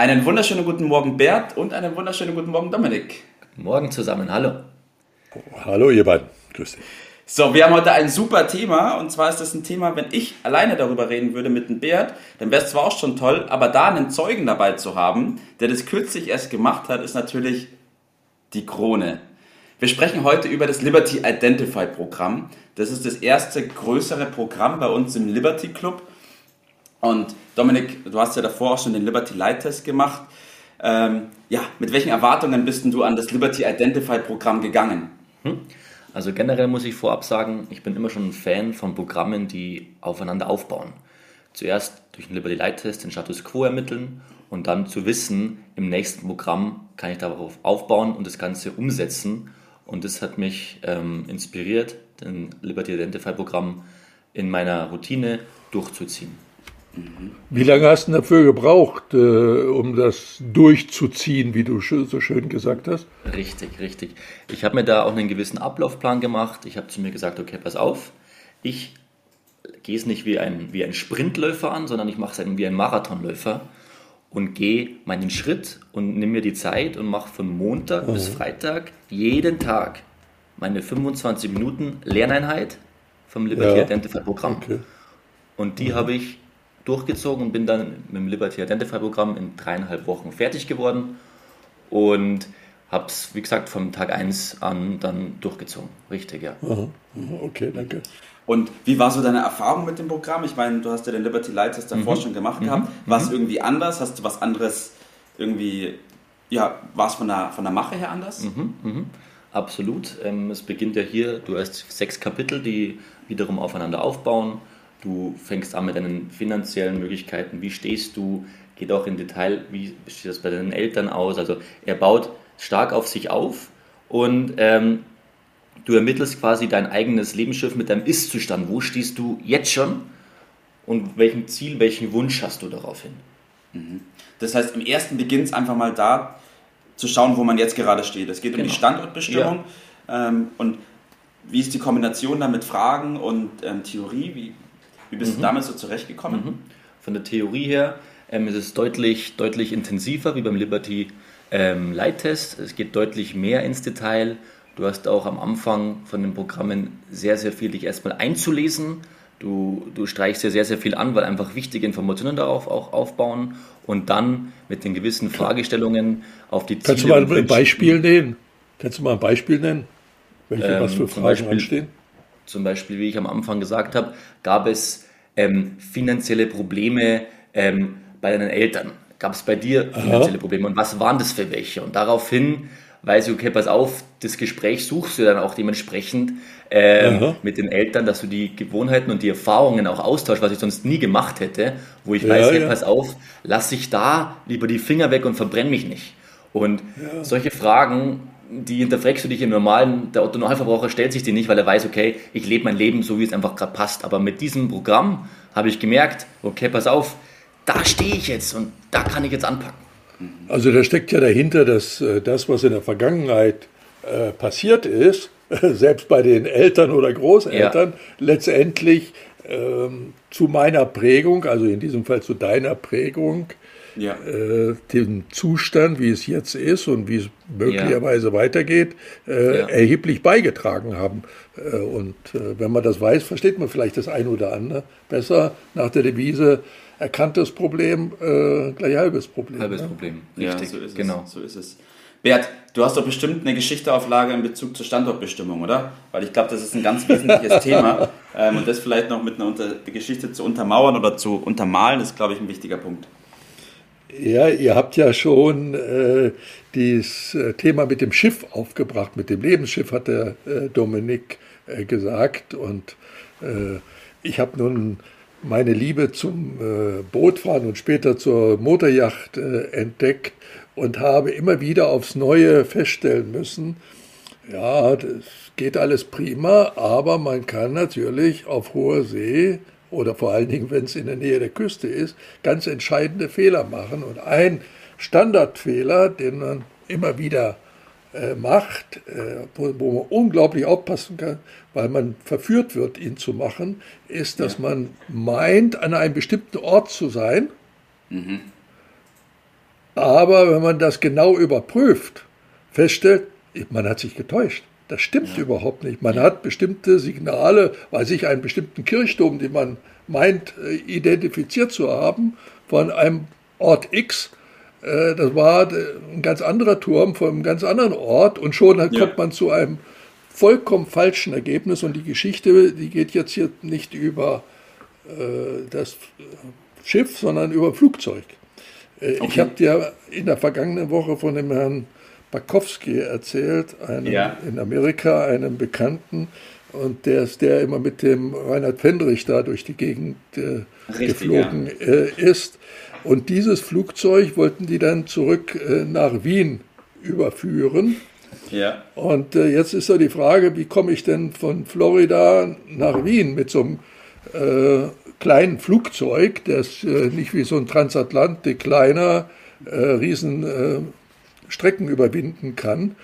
Einen wunderschönen guten Morgen Bert und einen wunderschönen guten Morgen Dominik. Guten Morgen zusammen, hallo. Hallo ihr beiden, grüß dich. So, wir haben heute ein super Thema und zwar ist das ein Thema, wenn ich alleine darüber reden würde mit dem Bert, dann wäre es zwar auch schon toll, aber da einen Zeugen dabei zu haben, der das kürzlich erst gemacht hat, ist natürlich die Krone. Wir sprechen heute über das Liberty Identify Programm. Das ist das erste größere Programm bei uns im Liberty Club und Dominik, du hast ja davor auch schon den Liberty Light Test gemacht. Ähm, ja, mit welchen Erwartungen bist du an das Liberty Identify Programm gegangen? Hm? Also generell muss ich vorab sagen, ich bin immer schon ein Fan von Programmen, die aufeinander aufbauen. Zuerst durch den Liberty Light Test den Status Quo ermitteln und dann zu wissen, im nächsten Programm kann ich darauf aufbauen und das Ganze umsetzen. Und das hat mich ähm, inspiriert, den Liberty Identify Programm in meiner Routine durchzuziehen. Wie lange hast du dafür gebraucht, äh, um das durchzuziehen, wie du so schön gesagt hast? Richtig, richtig. Ich habe mir da auch einen gewissen Ablaufplan gemacht. Ich habe zu mir gesagt, okay, pass auf, ich gehe es nicht wie ein, wie ein Sprintläufer an, sondern ich mache es wie ein Marathonläufer und gehe meinen Schritt und nehme mir die Zeit und mache von Montag mhm. bis Freitag jeden Tag meine 25 Minuten Lerneinheit vom Liberty ja. Identify Programm. Okay. Und die mhm. habe ich durchgezogen und bin dann mit dem Liberty Identify Programm in dreieinhalb Wochen fertig geworden und habe es, wie gesagt, vom Tag 1 an dann durchgezogen. Richtig, ja. Okay, danke. Und wie war so deine Erfahrung mit dem Programm? Ich meine, du hast ja den Liberty Light Test davor mhm. schon gemacht mhm. gehabt. War es mhm. irgendwie anders? Hast du was anderes irgendwie, ja, war es von der, von der Mache her anders? Mhm. Mhm. Absolut. Ähm, es beginnt ja hier, du hast sechs Kapitel, die wiederum aufeinander aufbauen. Du fängst an mit deinen finanziellen Möglichkeiten. Wie stehst du? Geht auch in Detail, wie sieht das bei deinen Eltern aus? Also er baut stark auf sich auf und ähm, du ermittelst quasi dein eigenes Lebensschiff mit deinem Ist-Zustand. Wo stehst du jetzt schon und welchen Ziel, welchen Wunsch hast du daraufhin? Mhm. Das heißt, im ersten beginnt es einfach mal da zu schauen, wo man jetzt gerade steht. Es geht genau. um die genau. Standortbestimmung ja. ähm, und wie ist die Kombination da mit Fragen und ähm, Theorie? Wie, wie bist mhm. du damit so zurechtgekommen? Mhm. Von der Theorie her ähm, ist es deutlich, deutlich intensiver wie beim Liberty ähm, Light Test. Es geht deutlich mehr ins Detail. Du hast auch am Anfang von den Programmen sehr, sehr viel dich erstmal einzulesen. Du, du streichst dir sehr, sehr viel an, weil einfach wichtige Informationen darauf auch aufbauen und dann mit den gewissen Fragestellungen auf die Ziele. Kannst du mal ein Beispiel nennen? Kannst du mal ein Beispiel nennen? Welche, ähm, was für Fragen Beispiel, anstehen? Zum Beispiel, wie ich am Anfang gesagt habe, gab es ähm, finanzielle Probleme ähm, bei deinen Eltern. Gab es bei dir finanzielle Aha. Probleme und was waren das für welche? Und daraufhin weiß ich, okay, pass auf, das Gespräch suchst du dann auch dementsprechend ähm, mit den Eltern, dass du die Gewohnheiten und die Erfahrungen auch austauschst, was ich sonst nie gemacht hätte, wo ich ja, weiß, hey, ja. pass auf, lass ich da lieber die Finger weg und verbrenn mich nicht. Und ja. solche Fragen die hinterfragst du dich im normalen, der Autonormalverbraucher stellt sich die nicht, weil er weiß, okay, ich lebe mein Leben so, wie es einfach gerade passt. Aber mit diesem Programm habe ich gemerkt, okay, pass auf, da stehe ich jetzt und da kann ich jetzt anpacken. Also da steckt ja dahinter, dass äh, das, was in der Vergangenheit äh, passiert ist, selbst bei den Eltern oder Großeltern, ja. letztendlich ähm, zu meiner Prägung, also in diesem Fall zu deiner Prägung, ja. äh, den Zustand, wie es jetzt ist und wie es möglicherweise ja. weitergeht, äh, ja. erheblich beigetragen haben. Äh, und äh, wenn man das weiß, versteht man vielleicht das eine oder andere besser nach der Devise, erkanntes Problem, äh, gleich halbes Problem. Halbes ne? Problem, richtig, so ist genau. Es, so ist es. Bert, du hast doch bestimmt eine Geschichte auf Lager in Bezug zur Standortbestimmung, oder? Weil ich glaube, das ist ein ganz wesentliches Thema. Ähm, und das vielleicht noch mit einer Unter Geschichte zu untermauern oder zu untermalen, ist, glaube ich, ein wichtiger Punkt. Ja, ihr habt ja schon äh, dieses äh, Thema mit dem Schiff aufgebracht, mit dem Lebensschiff, hat der äh, Dominik äh, gesagt. Und äh, ich habe nun meine Liebe zum äh, Bootfahren und später zur Motorjacht äh, entdeckt und habe immer wieder aufs Neue feststellen müssen, ja, das geht alles prima, aber man kann natürlich auf hoher See oder vor allen Dingen, wenn es in der Nähe der Küste ist, ganz entscheidende Fehler machen. Und ein Standardfehler, den man immer wieder äh, macht, äh, wo, wo, man unglaublich aufpassen kann, weil man verführt wird, ihn zu machen, ist, dass ja. man meint, an einem bestimmten Ort zu sein. Mhm. Aber wenn man das genau überprüft, feststellt, man hat sich getäuscht. Das stimmt ja. überhaupt nicht. Man hat bestimmte Signale, weiß ich, einen bestimmten Kirchturm, den man meint, äh, identifiziert zu haben, von einem Ort X. Äh, das war äh, ein ganz anderer Turm von einem ganz anderen Ort und schon ja. kommt man zu einem vollkommen falschen Ergebnis und die Geschichte, die geht jetzt hier nicht über das Schiff, sondern über Flugzeug. Okay. Ich habe dir in der vergangenen Woche von dem Herrn Bakowski erzählt, einem, ja. in Amerika, einem Bekannten. Und der ist der immer mit dem Reinhard Fendrich da durch die Gegend äh, Richtig, geflogen ja. äh, ist. Und dieses Flugzeug wollten die dann zurück äh, nach Wien überführen. Ja. Und äh, jetzt ist ja die Frage, wie komme ich denn von Florida nach Wien mit so einem äh, kleinen Flugzeug, das äh, nicht wie so ein Transatlantik kleiner, riesen Strecken überwinden kann.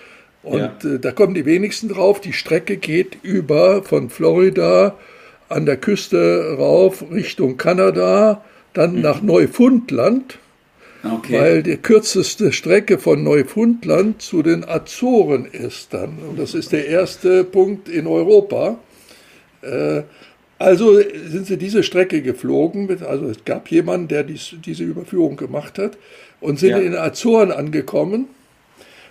Und ja. äh, da kommen die wenigsten drauf. Die Strecke geht über von Florida an der Küste rauf Richtung Kanada, dann mhm. nach Neufundland, okay. weil die kürzeste Strecke von Neufundland zu den Azoren ist dann. Und das ist der erste Punkt in Europa. Äh, also sind sie diese Strecke geflogen, also es gab jemanden, der dies, diese Überführung gemacht hat und sind ja. in den Azoren angekommen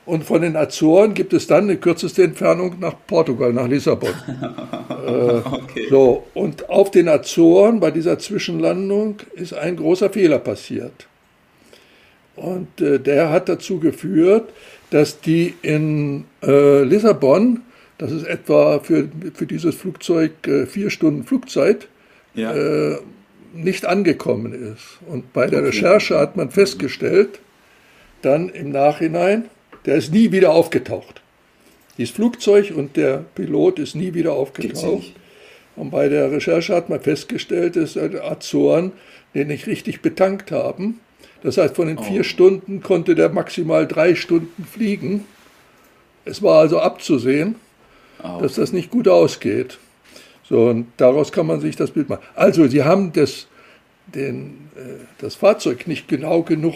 und von den Azoren gibt es dann die kürzeste Entfernung nach Portugal, nach Lissabon. äh, okay. So, und auf den Azoren bei dieser Zwischenlandung ist ein großer Fehler passiert. Und äh, der hat dazu geführt, dass die in äh, Lissabon, das ist etwa für, für dieses Flugzeug äh, vier Stunden Flugzeit, ja. Äh, nicht angekommen ist. Und bei der okay. Recherche hat man festgestellt, dann im Nachhinein, der ist nie wieder aufgetaucht. Dieses Flugzeug und der Pilot ist nie wieder aufgetaucht. Und bei der Recherche hat man festgestellt, dass Azoren den nicht richtig betankt haben. Das heißt, von den oh. vier Stunden konnte der maximal drei Stunden fliegen. Es war also abzusehen, oh. dass das nicht gut ausgeht. So, und daraus kann man sich das Bild machen. Also, sie haben das, den, äh, das Fahrzeug nicht genau genug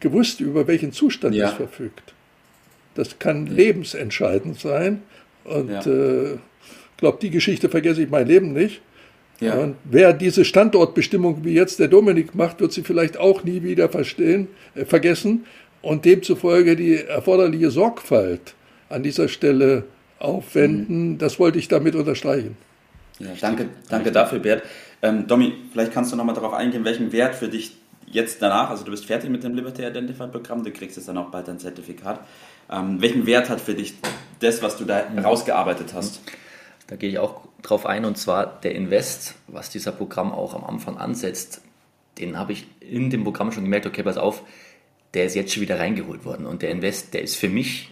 gewusst, über welchen Zustand ja. es verfügt. Das kann ja. lebensentscheidend sein. Und ich ja. äh, glaube, die Geschichte vergesse ich mein Leben nicht. Und wer diese Standortbestimmung wie jetzt der Dominik macht, wird sie vielleicht auch nie wieder verstehen, äh, vergessen und demzufolge die erforderliche Sorgfalt an dieser Stelle aufwenden. Mhm. Das wollte ich damit unterstreichen. Ja, danke, danke dafür, Bert. Ähm, Domi, vielleicht kannst du nochmal darauf eingehen, welchen Wert für dich jetzt danach, also du bist fertig mit dem Liberty Identified Programm, du kriegst jetzt dann auch bald dein Zertifikat. Ähm, welchen Wert hat für dich das, was du da rausgearbeitet hast? Da gehe ich auch drauf ein und zwar der Invest, was dieser Programm auch am Anfang ansetzt, den habe ich in dem Programm schon gemerkt, okay, pass auf, der ist jetzt schon wieder reingeholt worden und der Invest, der ist für mich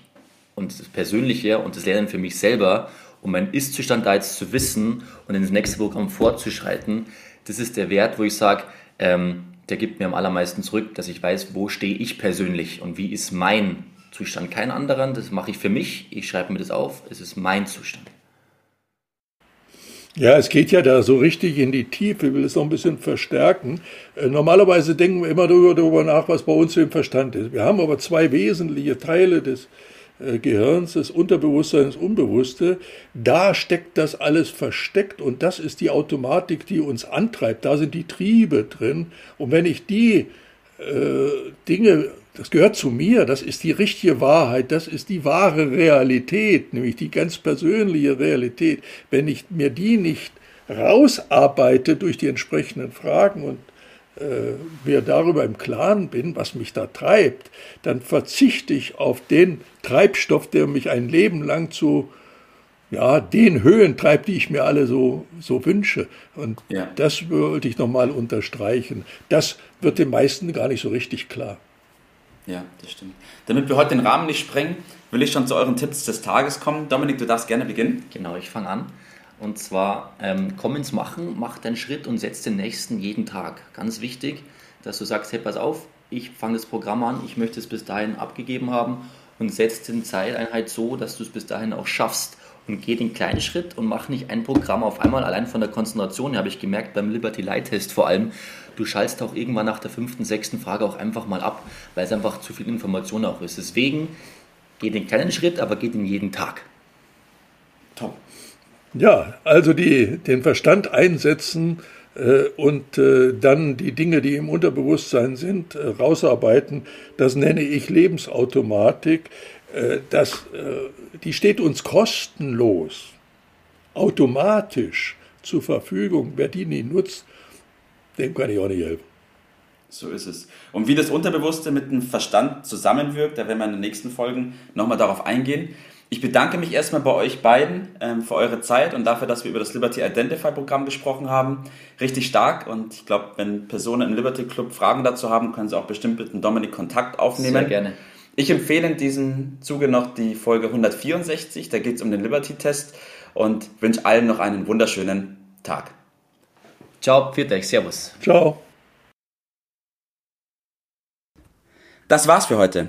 und das Persönliche und das Lernen für mich selber, um meinen Ist-Zustand da jetzt zu wissen und ins nächste Programm fortzuschreiten, das ist der Wert, wo ich sage, ähm, der gibt mir am allermeisten zurück, dass ich weiß, wo stehe ich persönlich und wie ist mein Zustand. Kein anderer, das mache ich für mich, ich schreibe mir das auf, es ist mein Zustand. Ja, es geht ja da so richtig in die Tiefe, ich will es noch ein bisschen verstärken. Äh, normalerweise denken wir immer darüber nach, was bei uns im Verstand ist. Wir haben aber zwei wesentliche Teile des äh, Gehirns, das Unterbewusstsein, das Unbewusste, da steckt das alles versteckt und das ist die Automatik, die uns antreibt. Da sind die Triebe drin. Und wenn ich die äh, Dinge, das gehört zu mir, das ist die richtige Wahrheit, das ist die wahre Realität, nämlich die ganz persönliche Realität. Wenn ich mir die nicht rausarbeite durch die entsprechenden Fragen und äh, mir darüber im Klaren bin, was mich da treibt, dann verzichte ich auf den Treibstoff, der mich ein Leben lang zu ja, den Höhentreib, die ich mir alle so, so wünsche. Und ja. das wollte ich nochmal unterstreichen. Das wird den meisten gar nicht so richtig klar. Ja, das stimmt. Damit wir heute den Rahmen nicht sprengen, will ich schon zu euren Tipps des Tages kommen. Dominik, du darfst gerne beginnen. Genau, ich fange an. Und zwar, ähm, komm ins Machen, mach deinen Schritt und setz den nächsten jeden Tag. Ganz wichtig, dass du sagst, hey, pass auf, ich fange das Programm an, ich möchte es bis dahin abgegeben haben und setz den Zeiteinheit so, dass du es bis dahin auch schaffst und geh den kleinen Schritt und mach nicht ein Programm auf einmal. Allein von der Konzentration habe ich gemerkt, beim Liberty Light Test vor allem, du schaltest auch irgendwann nach der fünften, sechsten Frage auch einfach mal ab, weil es einfach zu viel Information auch ist. Deswegen geh den kleinen Schritt, aber geh den jeden Tag. Top. Ja, also die, den Verstand einsetzen äh, und äh, dann die Dinge, die im Unterbewusstsein sind, äh, rausarbeiten, das nenne ich Lebensautomatik. Äh, das, äh, die steht uns kostenlos, automatisch zur Verfügung. Wer die nie nutzt, dem kann ich auch nicht helfen. So ist es. Und wie das Unterbewusste mit dem Verstand zusammenwirkt, da werden wir in den nächsten Folgen nochmal darauf eingehen. Ich bedanke mich erstmal bei euch beiden ähm, für eure Zeit und dafür, dass wir über das Liberty Identify Programm gesprochen haben. Richtig stark und ich glaube, wenn Personen im Liberty Club Fragen dazu haben, können sie auch bestimmt mit dem Dominik Kontakt aufnehmen. Sehr gerne. Ich empfehle in diesem Zuge noch die Folge 164, da geht es um den Liberty-Test und wünsche allen noch einen wunderschönen Tag. Ciao, viert euch, servus. Ciao. Das war's für heute.